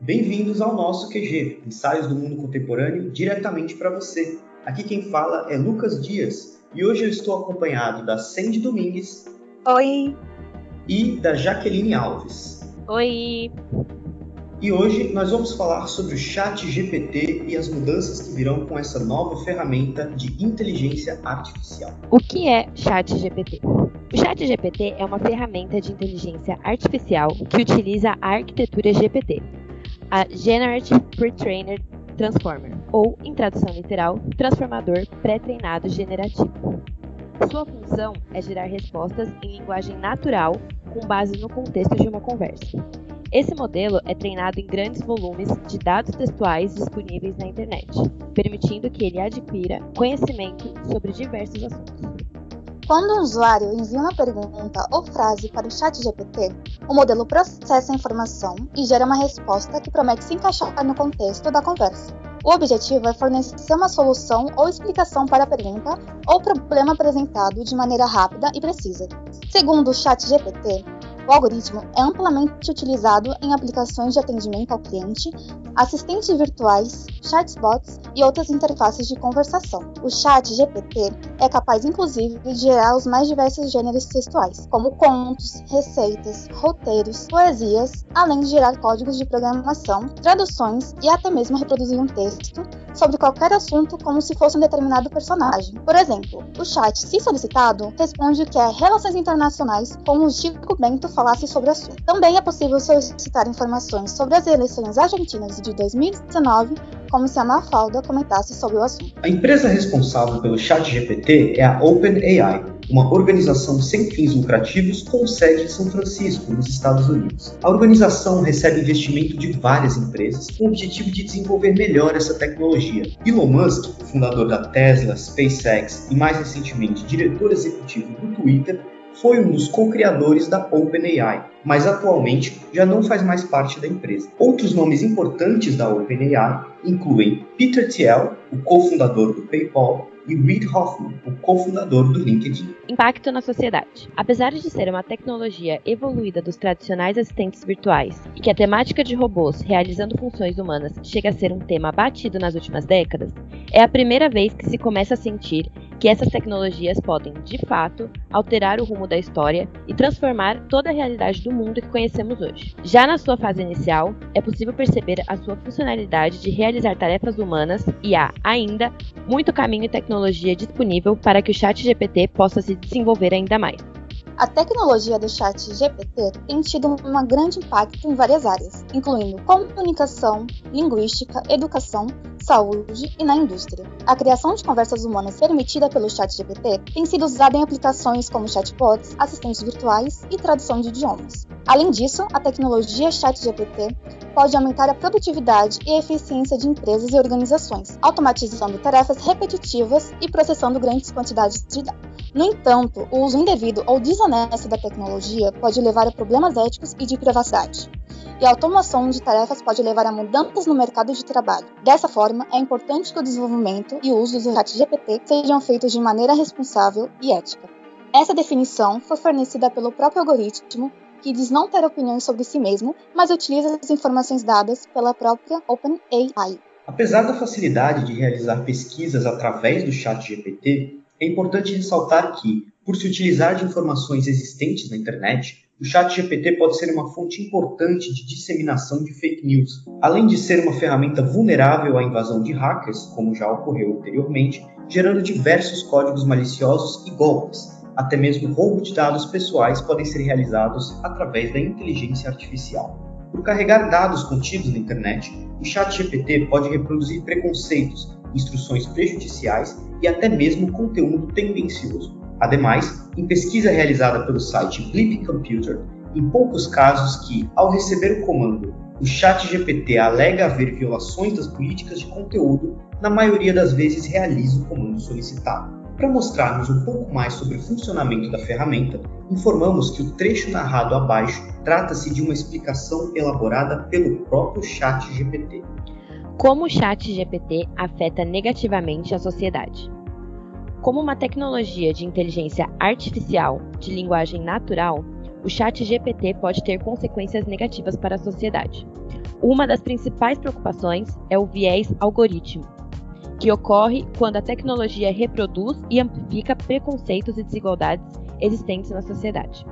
Bem-vindos ao nosso QG, ensaios do mundo contemporâneo diretamente para você. Aqui quem fala é Lucas Dias e hoje eu estou acompanhado da Sandy Domingues. Oi. E da Jaqueline Alves. Oi. E hoje nós vamos falar sobre o Chat GPT e as mudanças que virão com essa nova ferramenta de inteligência artificial. O que é Chat GPT? O Chat GPT é uma ferramenta de inteligência artificial que utiliza a arquitetura GPT, a Generative Pre-trained Transformer, ou, em tradução literal, transformador pré-treinado generativo. Sua função é gerar respostas em linguagem natural com base no contexto de uma conversa. Esse modelo é treinado em grandes volumes de dados textuais disponíveis na internet, permitindo que ele adquira conhecimento sobre diversos assuntos. Quando um usuário envia uma pergunta ou frase para o chat GPT, o modelo processa a informação e gera uma resposta que promete se encaixar no contexto da conversa. O objetivo é fornecer uma solução ou explicação para a pergunta ou problema apresentado de maneira rápida e precisa. Segundo o chat GPT, o algoritmo é amplamente utilizado em aplicações de atendimento ao cliente, assistentes virtuais, chatbots e outras interfaces de conversação. O chat GPT é capaz, inclusive, de gerar os mais diversos gêneros textuais, como contos, receitas, roteiros, poesias, além de gerar códigos de programação, traduções e até mesmo reproduzir um texto sobre qualquer assunto como se fosse um determinado personagem. Por exemplo, o chat, se solicitado, responde que é relações internacionais, como o Chico Bento falasse sobre o assunto. Também é possível solicitar informações sobre as eleições argentinas de 2019, como se a Mafalda comentasse sobre o assunto. A empresa responsável pelo chat GPT é a OpenAI, uma organização sem fins lucrativos com sede em São Francisco, nos Estados Unidos. A organização recebe investimento de várias empresas com o objetivo de desenvolver melhor essa tecnologia. Elon Musk, fundador da Tesla, SpaceX e mais recentemente diretor executivo do Twitter, foi um dos co-criadores da OpenAI, mas atualmente já não faz mais parte da empresa. Outros nomes importantes da OpenAI incluem Peter Thiel, o cofundador do PayPal, e Reid Hoffman, o cofundador do LinkedIn. Impacto na sociedade. Apesar de ser uma tecnologia evoluída dos tradicionais assistentes virtuais e que a temática de robôs realizando funções humanas chega a ser um tema batido nas últimas décadas, é a primeira vez que se começa a sentir que essas tecnologias podem, de fato, alterar o rumo da história e transformar toda a realidade do mundo que conhecemos hoje. Já na sua fase inicial, é possível perceber a sua funcionalidade de realizar tarefas humanas e há, ainda, muito caminho e tecnologia disponível para que o chat GPT possa se desenvolver ainda mais. A tecnologia do chat GPT tem tido um grande impacto em várias áreas, incluindo comunicação, linguística, educação, saúde e na indústria. A criação de conversas humanas permitida pelo chat GPT tem sido usada em aplicações como chatbots, assistentes virtuais e tradução de idiomas. Além disso, a tecnologia chat GPT pode aumentar a produtividade e eficiência de empresas e organizações, automatizando tarefas repetitivas e processando grandes quantidades de dados. No entanto, o uso indevido ou desonesto da tecnologia pode levar a problemas éticos e de privacidade. E a automação de tarefas pode levar a mudanças no mercado de trabalho. Dessa forma, é importante que o desenvolvimento e o uso do ChatGPT sejam feitos de maneira responsável e ética. Essa definição foi fornecida pelo próprio algoritmo, que diz não ter opiniões sobre si mesmo, mas utiliza as informações dadas pela própria OpenAI. Apesar da facilidade de realizar pesquisas através do ChatGPT, é importante ressaltar que, por se utilizar de informações existentes na internet, o chat GPT pode ser uma fonte importante de disseminação de fake news, além de ser uma ferramenta vulnerável à invasão de hackers, como já ocorreu anteriormente, gerando diversos códigos maliciosos e golpes. Até mesmo roubo de dados pessoais podem ser realizados através da inteligência artificial. Por carregar dados contidos na internet, o chat GPT pode reproduzir preconceitos, instruções prejudiciais e até mesmo conteúdo tendencioso. Ademais, em pesquisa realizada pelo site Blip Computer, em poucos casos que, ao receber o comando, o chat GPT alega haver violações das políticas de conteúdo, na maioria das vezes realiza o comando solicitado. Para mostrarmos um pouco mais sobre o funcionamento da ferramenta, informamos que o trecho narrado abaixo trata-se de uma explicação elaborada pelo próprio chat GPT. Como o chat GPT afeta negativamente a sociedade? Como uma tecnologia de inteligência artificial de linguagem natural, o chat GPT pode ter consequências negativas para a sociedade. Uma das principais preocupações é o viés algoritmo, que ocorre quando a tecnologia reproduz e amplifica preconceitos e desigualdades existentes na sociedade.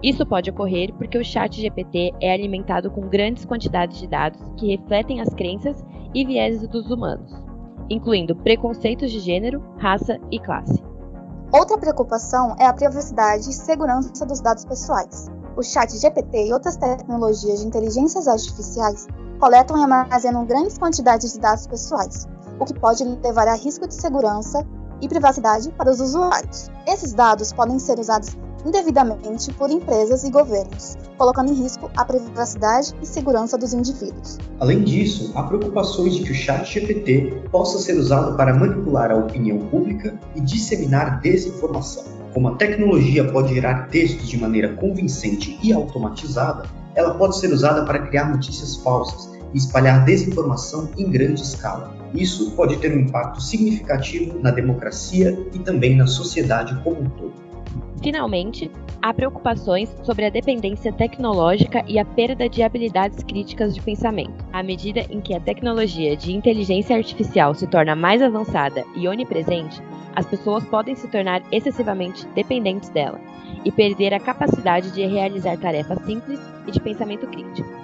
Isso pode ocorrer porque o chat GPT é alimentado com grandes quantidades de dados que refletem as crenças e vieses dos humanos, incluindo preconceitos de gênero, raça e classe. Outra preocupação é a privacidade e segurança dos dados pessoais. O chat GPT e outras tecnologias de inteligências artificiais coletam e armazenam grandes quantidades de dados pessoais, o que pode levar a risco de segurança e privacidade para os usuários. Esses dados podem ser usados indevidamente por empresas e governos, colocando em risco a privacidade e segurança dos indivíduos. Além disso, há preocupações de que o chat GPT possa ser usado para manipular a opinião pública e disseminar desinformação. Como a tecnologia pode gerar textos de maneira convincente e automatizada, ela pode ser usada para criar notícias falsas e espalhar desinformação em grande escala. Isso pode ter um impacto significativo na democracia e também na sociedade como um todo. Finalmente, há preocupações sobre a dependência tecnológica e a perda de habilidades críticas de pensamento. À medida em que a tecnologia de inteligência artificial se torna mais avançada e onipresente, as pessoas podem se tornar excessivamente dependentes dela e perder a capacidade de realizar tarefas simples e de pensamento crítico.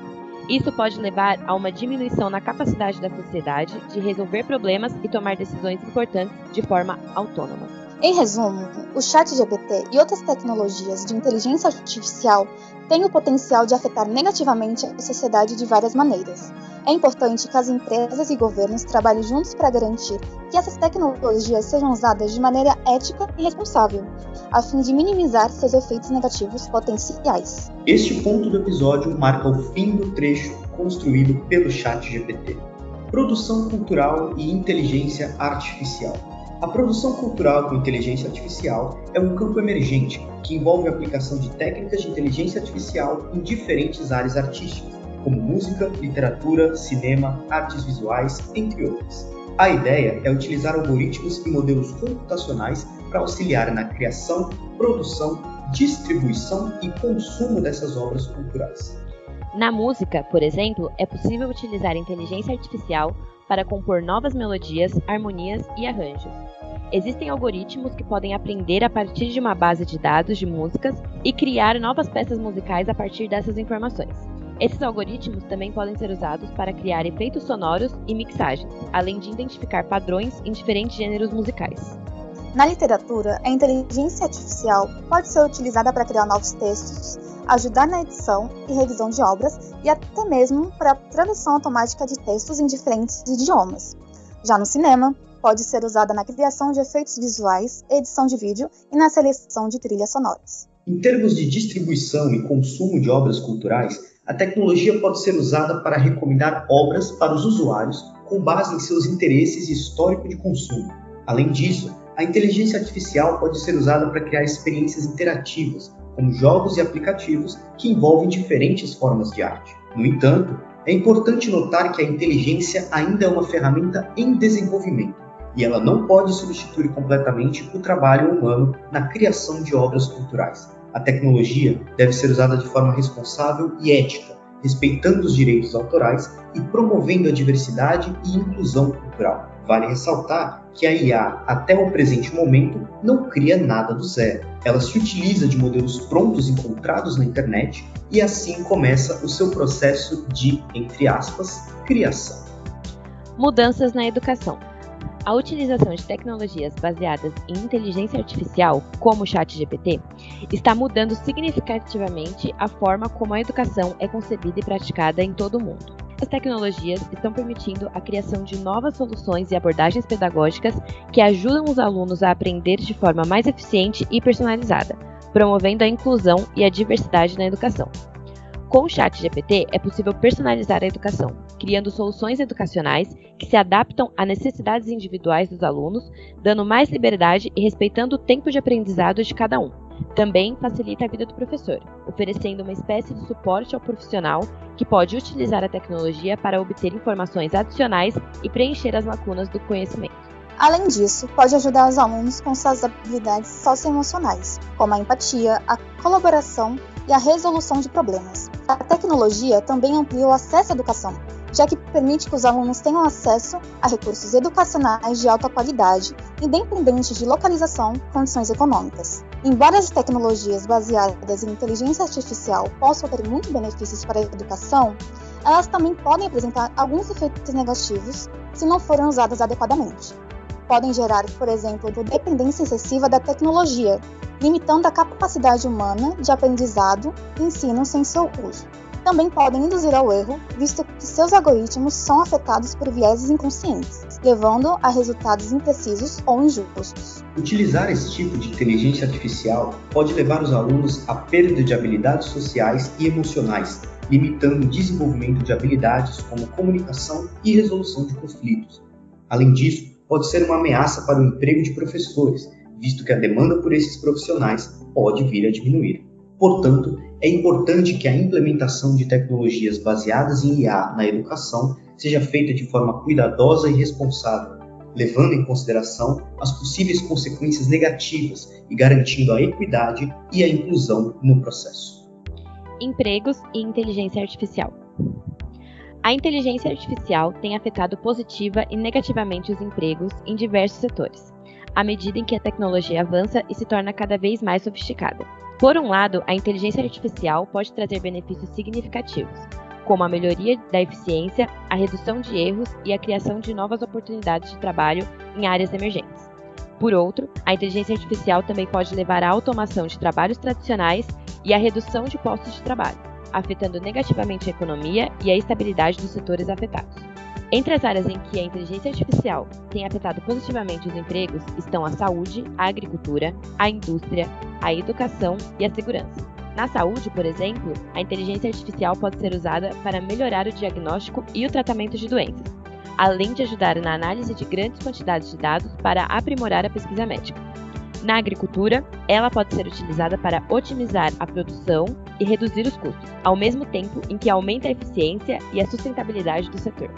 Isso pode levar a uma diminuição na capacidade da sociedade de resolver problemas e tomar decisões importantes de forma autônoma. Em resumo, o chat GPT e outras tecnologias de inteligência artificial têm o potencial de afetar negativamente a sociedade de várias maneiras. É importante que as empresas e governos trabalhem juntos para garantir que essas tecnologias sejam usadas de maneira ética e responsável, a fim de minimizar seus efeitos negativos potenciais. Este ponto do episódio marca o fim do trecho construído pelo chat GPT. Produção cultural e inteligência artificial. A produção cultural com inteligência artificial é um campo emergente que envolve a aplicação de técnicas de inteligência artificial em diferentes áreas artísticas, como música, literatura, cinema, artes visuais, entre outras. A ideia é utilizar algoritmos e modelos computacionais para auxiliar na criação, produção, distribuição e consumo dessas obras culturais. Na música, por exemplo, é possível utilizar inteligência artificial para compor novas melodias, harmonias e arranjos. Existem algoritmos que podem aprender a partir de uma base de dados de músicas e criar novas peças musicais a partir dessas informações. Esses algoritmos também podem ser usados para criar efeitos sonoros e mixagens, além de identificar padrões em diferentes gêneros musicais. Na literatura, a inteligência artificial pode ser utilizada para criar novos textos, ajudar na edição e revisão de obras e até mesmo para tradução automática de textos em diferentes idiomas. Já no cinema, pode ser usada na criação de efeitos visuais, edição de vídeo e na seleção de trilhas sonoras. Em termos de distribuição e consumo de obras culturais, a tecnologia pode ser usada para recomendar obras para os usuários com base em seus interesses e histórico de consumo. Além disso, a inteligência artificial pode ser usada para criar experiências interativas, como jogos e aplicativos que envolvem diferentes formas de arte. No entanto, é importante notar que a inteligência ainda é uma ferramenta em desenvolvimento e ela não pode substituir completamente o trabalho humano na criação de obras culturais. A tecnologia deve ser usada de forma responsável e ética, respeitando os direitos autorais e promovendo a diversidade e inclusão cultural. Vale ressaltar que a IA, até o presente momento, não cria nada do zero. Ela se utiliza de modelos prontos encontrados na internet e assim começa o seu processo de, entre aspas, criação. Mudanças na educação. A utilização de tecnologias baseadas em inteligência artificial, como o ChatGPT, está mudando significativamente a forma como a educação é concebida e praticada em todo o mundo. As tecnologias estão permitindo a criação de novas soluções e abordagens pedagógicas que ajudam os alunos a aprender de forma mais eficiente e personalizada, promovendo a inclusão e a diversidade na educação. Com o Chat GPT é possível personalizar a educação, criando soluções educacionais que se adaptam às necessidades individuais dos alunos, dando mais liberdade e respeitando o tempo de aprendizado de cada um. Também facilita a vida do professor, oferecendo uma espécie de suporte ao profissional que pode utilizar a tecnologia para obter informações adicionais e preencher as lacunas do conhecimento. Além disso, pode ajudar os alunos com suas habilidades socioemocionais, como a empatia, a colaboração e a resolução de problemas. A tecnologia também amplia o acesso à educação, já que permite que os alunos tenham acesso a recursos educacionais de alta qualidade, independente de localização e condições econômicas. Embora as tecnologias baseadas em inteligência artificial possam ter muitos benefícios para a educação, elas também podem apresentar alguns efeitos negativos se não forem usadas adequadamente. Podem gerar, por exemplo, dependência excessiva da tecnologia, limitando a capacidade humana de aprendizado e ensino sem seu uso também podem induzir ao erro, visto que seus algoritmos são afetados por vieses inconscientes, levando a resultados imprecisos ou injustos. Utilizar esse tipo de inteligência artificial pode levar os alunos à perda de habilidades sociais e emocionais, limitando o desenvolvimento de habilidades como comunicação e resolução de conflitos. Além disso, pode ser uma ameaça para o emprego de professores, visto que a demanda por esses profissionais pode vir a diminuir. Portanto, é importante que a implementação de tecnologias baseadas em IA na educação seja feita de forma cuidadosa e responsável, levando em consideração as possíveis consequências negativas e garantindo a equidade e a inclusão no processo. Empregos e inteligência artificial. A inteligência artificial tem afetado positiva e negativamente os empregos em diversos setores, à medida em que a tecnologia avança e se torna cada vez mais sofisticada. Por um lado, a inteligência artificial pode trazer benefícios significativos, como a melhoria da eficiência, a redução de erros e a criação de novas oportunidades de trabalho em áreas emergentes. Por outro, a inteligência artificial também pode levar à automação de trabalhos tradicionais e à redução de postos de trabalho, afetando negativamente a economia e a estabilidade dos setores afetados. Entre as áreas em que a inteligência artificial tem afetado positivamente os empregos estão a saúde, a agricultura, a indústria, a educação e a segurança. Na saúde, por exemplo, a inteligência artificial pode ser usada para melhorar o diagnóstico e o tratamento de doenças, além de ajudar na análise de grandes quantidades de dados para aprimorar a pesquisa médica. Na agricultura, ela pode ser utilizada para otimizar a produção e reduzir os custos, ao mesmo tempo em que aumenta a eficiência e a sustentabilidade do setor.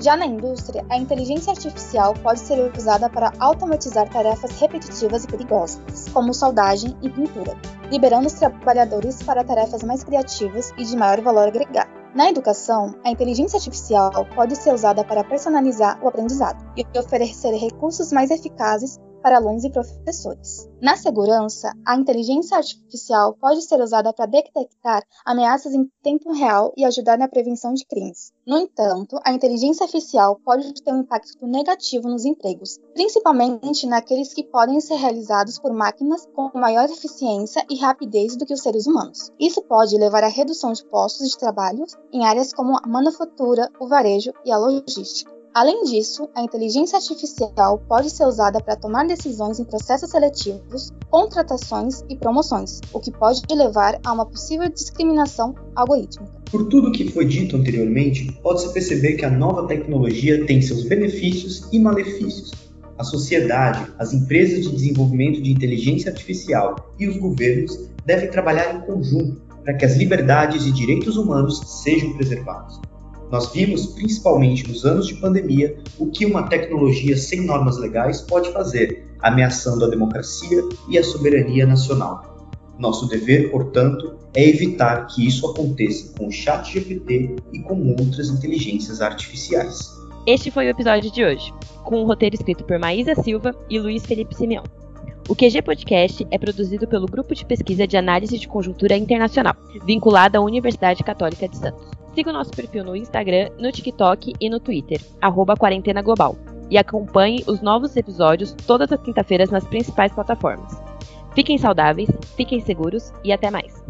Já na indústria, a inteligência artificial pode ser usada para automatizar tarefas repetitivas e perigosas, como soldagem e pintura, liberando os trabalhadores para tarefas mais criativas e de maior valor agregado. Na educação, a inteligência artificial pode ser usada para personalizar o aprendizado e oferecer recursos mais eficazes para alunos e professores. Na segurança, a inteligência artificial pode ser usada para detectar ameaças em tempo real e ajudar na prevenção de crimes. No entanto, a inteligência artificial pode ter um impacto negativo nos empregos, principalmente naqueles que podem ser realizados por máquinas com maior eficiência e rapidez do que os seres humanos. Isso pode levar à redução de postos de trabalho em áreas como a manufatura, o varejo e a logística. Além disso, a inteligência artificial pode ser usada para tomar decisões em processos seletivos, contratações e promoções, o que pode levar a uma possível discriminação algorítmica. Por tudo o que foi dito anteriormente, pode-se perceber que a nova tecnologia tem seus benefícios e malefícios. A sociedade, as empresas de desenvolvimento de inteligência artificial e os governos devem trabalhar em conjunto para que as liberdades e direitos humanos sejam preservados. Nós vimos, principalmente nos anos de pandemia, o que uma tecnologia sem normas legais pode fazer, ameaçando a democracia e a soberania nacional. Nosso dever, portanto, é evitar que isso aconteça com o Chat GPT e com outras inteligências artificiais. Este foi o episódio de hoje, com o um roteiro escrito por Maísa Silva e Luiz Felipe Simeão. O QG Podcast é produzido pelo Grupo de Pesquisa de Análise de Conjuntura Internacional, vinculado à Universidade Católica de Santos. Siga o nosso perfil no Instagram, no TikTok e no Twitter, arroba Quarentena Global. E acompanhe os novos episódios todas as quinta-feiras nas principais plataformas. Fiquem saudáveis, fiquem seguros e até mais!